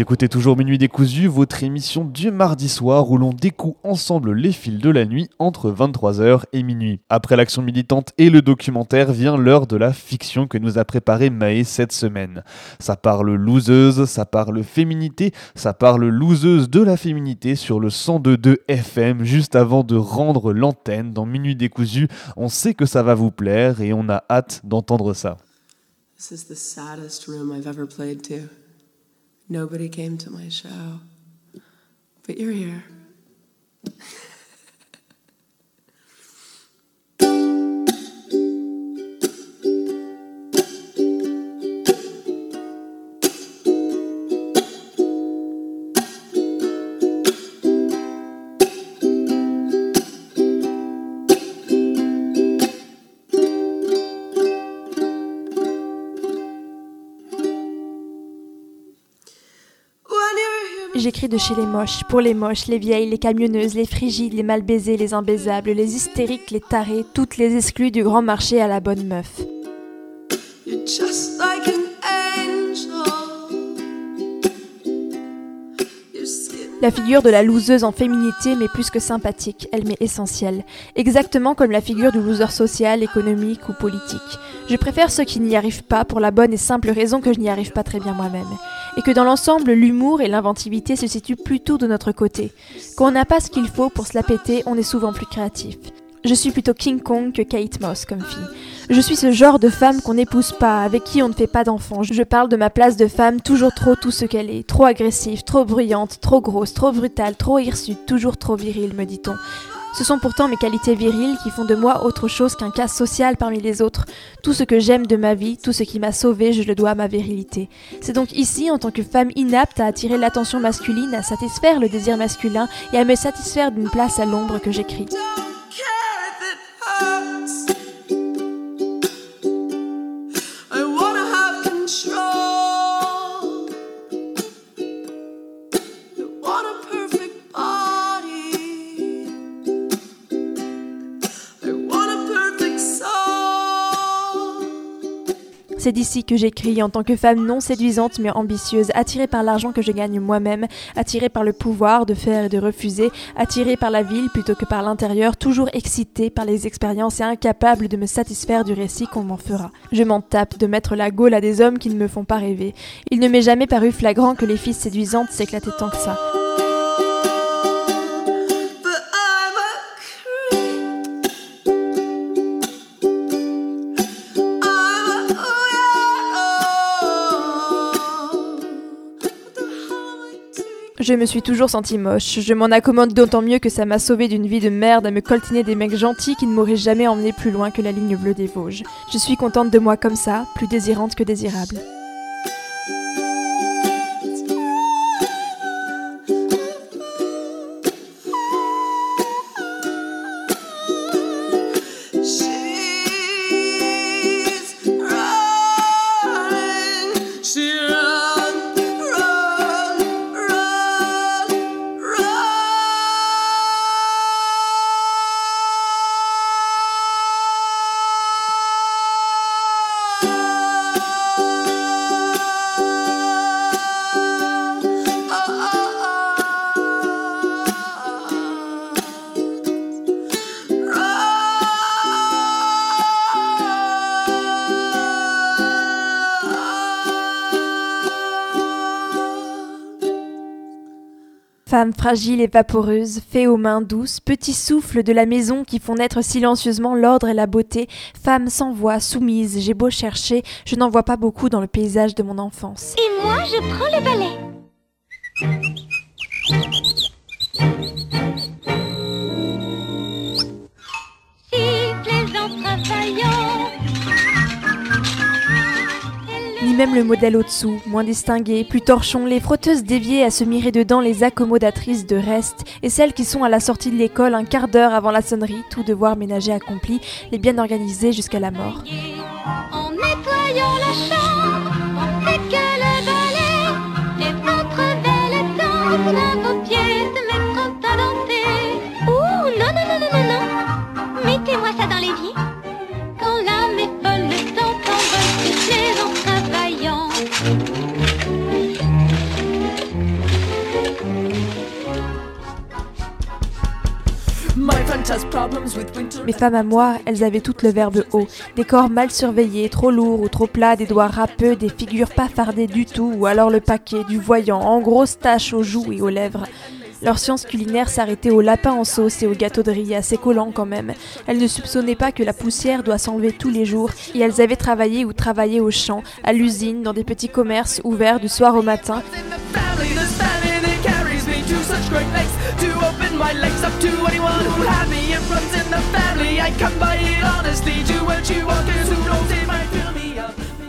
Écoutez toujours Minuit décousu, votre émission du mardi soir où l'on découe ensemble les fils de la nuit entre 23h et minuit. Après l'action militante et le documentaire vient l'heure de la fiction que nous a préparé Maë cette semaine. Ça parle loseuse, ça parle féminité, ça parle loseuse de la féminité sur le 102.2 FM juste avant de rendre l'antenne dans Minuit décousu. On sait que ça va vous plaire et on a hâte d'entendre ça. This is the saddest room I've ever played. Nobody came to my show. But you're here. de chez les moches, pour les moches, les vieilles, les camionneuses, les frigides, les mal baisés, les imbaisables, les hystériques, les tarés, toutes les exclues du grand marché à la bonne meuf. La figure de la loseuse en féminité m'est plus que sympathique, elle m'est essentielle. Exactement comme la figure du loser social, économique ou politique. Je préfère ceux qui n'y arrivent pas pour la bonne et simple raison que je n'y arrive pas très bien moi-même. Et que dans l'ensemble, l'humour et l'inventivité se situent plutôt de notre côté. Quand on n'a pas ce qu'il faut pour se la péter, on est souvent plus créatif. Je suis plutôt King Kong que Kate Moss comme fille. Je suis ce genre de femme qu'on n'épouse pas, avec qui on ne fait pas d'enfants. Je parle de ma place de femme toujours trop tout ce qu'elle est. Trop agressive, trop bruyante, trop grosse, trop brutale, trop hirsute, toujours trop virile, me dit-on. Ce sont pourtant mes qualités viriles qui font de moi autre chose qu'un cas social parmi les autres. Tout ce que j'aime de ma vie, tout ce qui m'a sauvée, je le dois à ma virilité. C'est donc ici, en tant que femme inapte à attirer l'attention masculine, à satisfaire le désir masculin et à me satisfaire d'une place à l'ombre que j'écris. C'est d'ici que j'écris en tant que femme non séduisante mais ambitieuse, attirée par l'argent que je gagne moi-même, attirée par le pouvoir de faire et de refuser, attirée par la ville plutôt que par l'intérieur, toujours excitée par les expériences et incapable de me satisfaire du récit qu'on m'en fera. Je m'en tape de mettre la gaule à des hommes qui ne me font pas rêver. Il ne m'est jamais paru flagrant que les filles séduisantes s'éclataient tant que ça. Je me suis toujours sentie moche. Je m'en accommode d'autant mieux que ça m'a sauvé d'une vie de merde à me coltiner des mecs gentils qui ne m'auraient jamais emmené plus loin que la ligne bleue des Vosges. Je suis contente de moi comme ça, plus désirante que désirable. Femme fragile et vaporeuse, fée aux mains douces, petit souffle de la maison qui font naître silencieusement l'ordre et la beauté, femme sans voix, soumise, j'ai beau chercher, je n'en vois pas beaucoup dans le paysage de mon enfance. Et moi, je prends le balai. Travaillant. Même le modèle au-dessous, moins distingué, plus torchon, les frotteuses déviées à se mirer dedans les accommodatrices de reste, et celles qui sont à la sortie de l'école un quart d'heure avant la sonnerie, tout devoir ménager accompli, les bien organisées jusqu'à la mort. En nettoyant la chambre, on que le balai. Et votre belle tante à vos pieds de mettre en. Ouh, non, non, non, non, non, non. Mettez-moi ça dans l'évier. Mes femmes à moi, elles avaient toutes le verbe haut. Des corps mal surveillés, trop lourds ou trop plats, des doigts râpeux, des figures pas fardées du tout, ou alors le paquet, du voyant, en grosses taches aux joues et aux lèvres. Leur science culinaire s'arrêtait au lapin en sauce et au gâteau de riz, assez collant quand même. Elles ne soupçonnaient pas que la poussière doit s'enlever tous les jours, et elles avaient travaillé ou travaillé au champ, à l'usine, dans des petits commerces ouverts du soir au matin.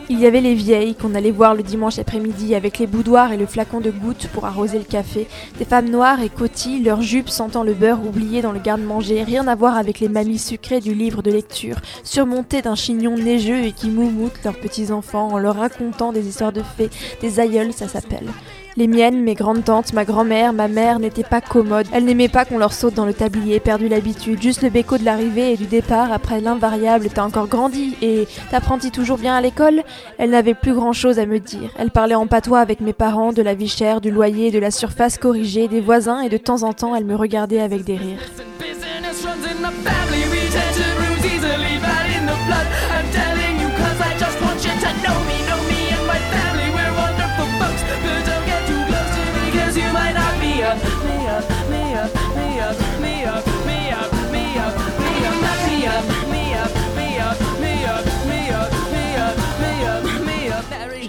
Il y avait les vieilles qu'on allait voir le dimanche après-midi avec les boudoirs et le flacon de gouttes pour arroser le café, des femmes noires et cotilles, leurs jupes sentant le beurre oublié dans le garde-manger, rien à voir avec les mamies sucrées du livre de lecture, surmontées d'un chignon neigeux et qui moumoutent leurs petits-enfants en leur racontant des histoires de fées, des aïeuls ça s'appelle. Les miennes, mes grandes tantes, ma grand-mère, ma mère n'étaient pas commodes. Elles n'aimaient pas qu'on leur saute dans le tablier, perdu l'habitude. Juste le béco de l'arrivée et du départ après l'invariable t'as encore grandi et t'apprendis toujours bien à l'école Elles n'avaient plus grand-chose à me dire. Elles parlaient en patois avec mes parents de la vie chère, du loyer, de la surface corrigée, des voisins et de temps en temps elles me regardaient avec des rires.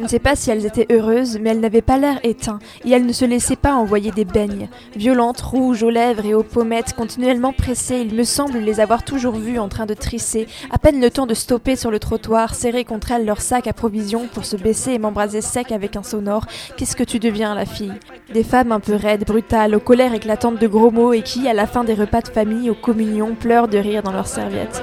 Ne sais pas si elles étaient heureuses, mais elles n'avaient pas l'air éteintes, et elles ne se laissaient pas envoyer des beignes. Violentes, rouges aux lèvres et aux pommettes, continuellement pressées, il me semble les avoir toujours vues en train de trisser, à peine le temps de stopper sur le trottoir, serrer contre elles leur sac à provisions pour se baisser et m'embraser sec avec un sonore. Qu'est-ce que tu deviens, la fille? Des femmes un peu raides, brutales, aux colères éclatantes de gros mots et qui, à la fin des repas de famille, aux communions, pleurent de rire dans leurs serviettes.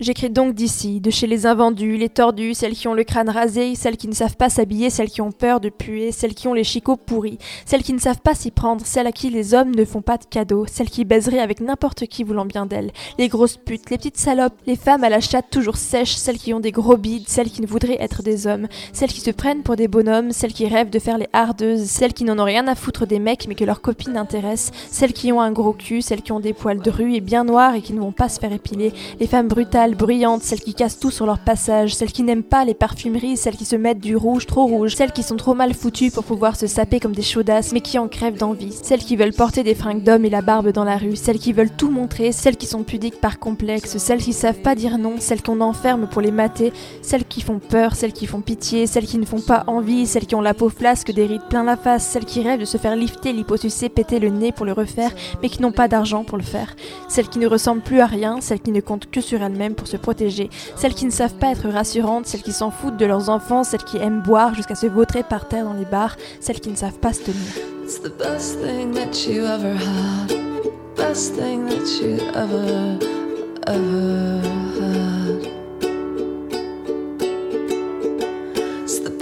J'écris donc d'ici, de chez les invendus, les tordus, celles qui ont le crâne rasé, celles qui ne savent pas s'habiller, celles qui ont peur de puer, celles qui ont les chicots pourris, celles qui ne savent pas s'y prendre, celles à qui les hommes ne font pas de cadeaux, celles qui baiseraient avec n'importe qui voulant bien d'elles, les grosses putes, les petites salopes, les femmes à la chatte toujours sèche, celles qui ont des gros bides, celles qui ne voudraient être des hommes, celles qui se prennent pour des bonhommes, celles qui rêvent de faire les hardeuses, celles qui n'en ont rien à foutre des mecs mais que leurs copines intéressent, celles qui ont un gros cul, celles qui ont des poils drus et bien noirs et qui ne vont pas se faire épiler, les femmes brutales, bruyantes, celles qui cassent tout sur leur passage, celles qui n'aiment pas les parfumeries, celles qui se mettent du rouge trop rouge, celles qui sont trop mal foutues pour pouvoir se saper comme des chaudasses mais qui en crèvent d'envie, celles qui veulent porter des fringues d'hommes et la barbe dans la rue, celles qui veulent tout montrer, celles qui sont pudiques par complexe, celles qui savent pas dire non, celles qu'on enferme pour les mater, celles qui font peur, celles qui font pitié, celles qui ne font pas envie, celles qui ont la peau flasque, des rides plein la face, celles qui rêvent de se faire lifter, l'hyposucer, péter le nez pour le refaire, mais qui n'ont pas d'argent pour le faire, celles qui ne ressemblent plus à rien, celles qui ne comptent que sur elles-mêmes pour se protéger, celles qui ne savent pas être rassurantes, celles qui s'en foutent de leurs enfants, celles qui aiment boire jusqu'à se vautrer par terre dans les bars, celles qui ne savent pas se tenir.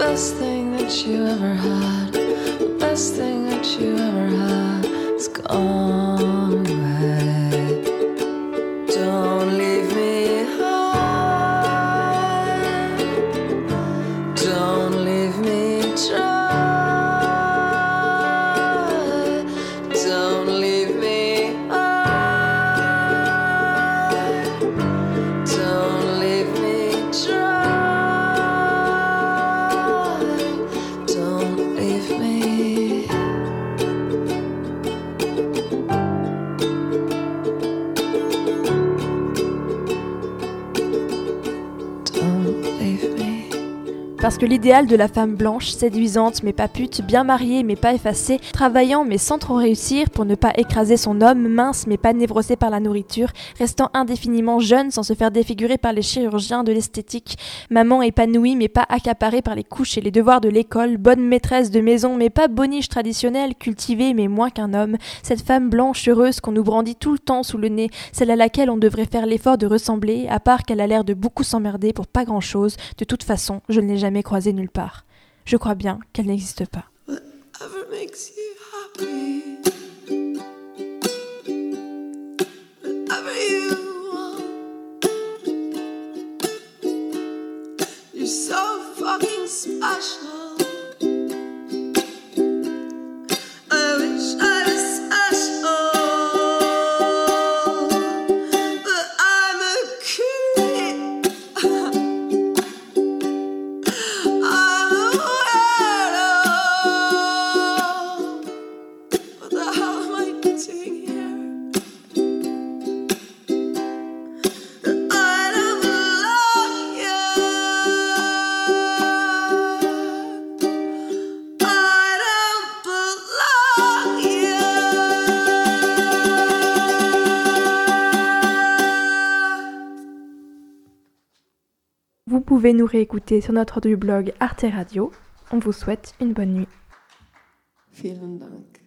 Best thing that you ever had. Best thing that you ever had. It's gone Parce que l'idéal de la femme blanche, séduisante mais pas pute, bien mariée mais pas effacée, travaillant mais sans trop réussir pour ne pas écraser son homme, mince mais pas névrosée par la nourriture, restant indéfiniment jeune sans se faire défigurer par les chirurgiens de l'esthétique, maman épanouie mais pas accaparée par les couches et les devoirs de l'école, bonne maîtresse de maison mais pas boniche traditionnelle, cultivée mais moins qu'un homme, cette femme blanche heureuse qu'on nous brandit tout le temps sous le nez, celle à laquelle on devrait faire l'effort de ressembler, à part qu'elle a l'air de beaucoup s'emmerder pour pas grand chose, de toute façon, je ne l'ai jamais croisée nulle part. Je crois bien qu'elle n'existe pas. Special. I wish I Vous pouvez nous réécouter sur notre du blog Arte Radio. On vous souhaite une bonne nuit. Vielen Dank.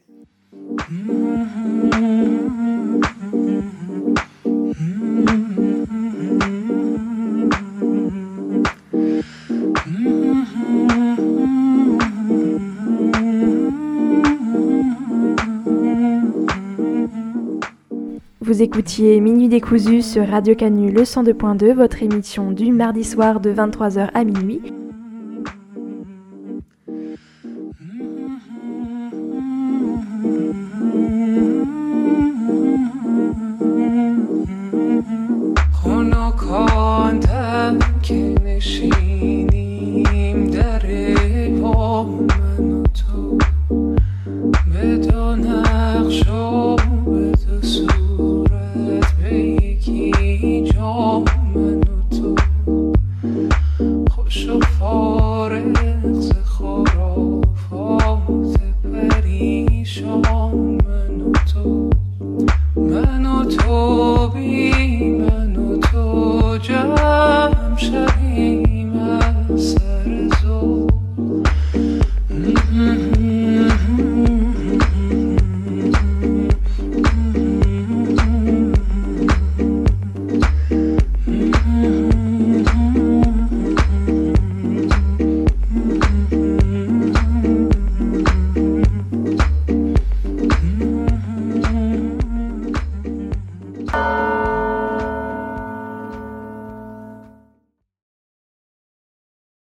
Vous écoutiez Minuit décousu sur Radio Canu le 102.2, votre émission du mardi soir de 23h à minuit.